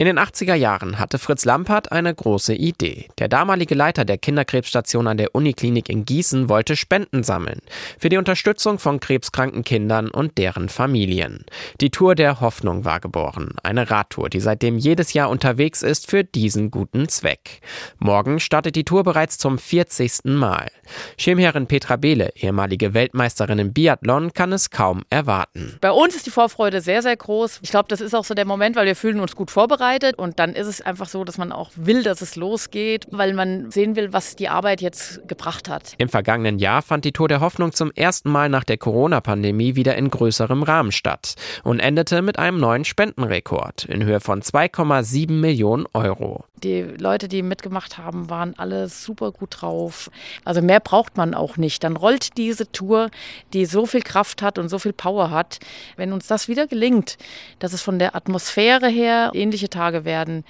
In den 80er Jahren hatte Fritz Lampert eine große Idee. Der damalige Leiter der Kinderkrebsstation an der Uniklinik in Gießen wollte Spenden sammeln für die Unterstützung von krebskranken Kindern und deren Familien. Die Tour der Hoffnung war geboren, eine Radtour, die seitdem jedes Jahr unterwegs ist für diesen guten Zweck. Morgen startet die Tour bereits zum 40. Mal. Schirmherrin Petra Behle, ehemalige Weltmeisterin im Biathlon, kann es kaum erwarten. Bei uns ist die Vorfreude sehr, sehr groß. Ich glaube, das ist auch so der Moment, weil wir fühlen uns gut vorbereitet vorbereitet und dann ist es einfach so, dass man auch will, dass es losgeht, weil man sehen will, was die Arbeit jetzt gebracht hat. Im vergangenen Jahr fand die Tour der Hoffnung zum ersten Mal nach der Corona-Pandemie wieder in größerem Rahmen statt und endete mit einem neuen Spendenrekord in Höhe von 2,7 Millionen Euro. Die Leute, die mitgemacht haben, waren alle super gut drauf. Also mehr braucht man auch nicht. Dann rollt diese Tour, die so viel Kraft hat und so viel Power hat. Wenn uns das wieder gelingt, dass es von der Atmosphäre her ähnliche Tage werden,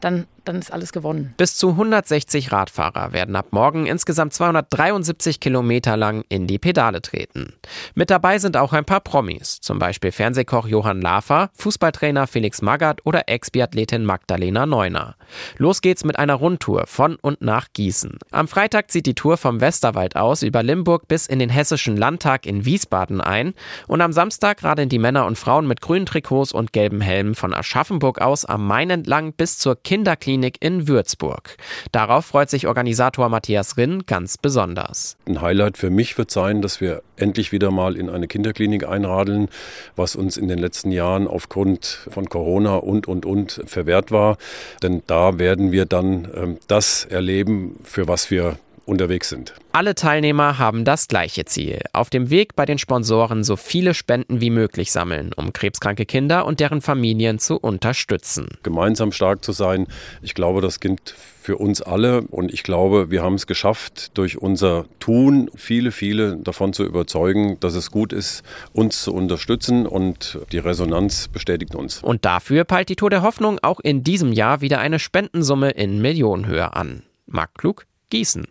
dann dann ist alles gewonnen. Bis zu 160 Radfahrer werden ab morgen insgesamt 273 Kilometer lang in die Pedale treten. Mit dabei sind auch ein paar Promis, zum Beispiel Fernsehkoch Johann Lafer, Fußballtrainer Felix Magath oder Ex-Biathletin Magdalena Neuner. Los geht's mit einer Rundtour von und nach Gießen. Am Freitag zieht die Tour vom Westerwald aus über Limburg bis in den Hessischen Landtag in Wiesbaden ein und am Samstag radeln die Männer und Frauen mit grünen Trikots und gelben Helmen von Aschaffenburg aus am Main entlang bis zur Kinderklinik Klinik in Würzburg. Darauf freut sich Organisator Matthias Rinn ganz besonders. Ein Highlight für mich wird sein, dass wir endlich wieder mal in eine Kinderklinik einradeln, was uns in den letzten Jahren aufgrund von Corona und, und, und verwehrt war. Denn da werden wir dann ähm, das erleben, für was wir unterwegs sind. Alle Teilnehmer haben das gleiche Ziel. Auf dem Weg bei den Sponsoren so viele Spenden wie möglich sammeln, um krebskranke Kinder und deren Familien zu unterstützen. Gemeinsam stark zu sein, ich glaube, das gilt für uns alle und ich glaube, wir haben es geschafft, durch unser Tun viele, viele davon zu überzeugen, dass es gut ist, uns zu unterstützen und die Resonanz bestätigt uns. Und dafür peilt die Tour der Hoffnung auch in diesem Jahr wieder eine Spendensumme in Millionenhöhe an. Marc Klug, Gießen.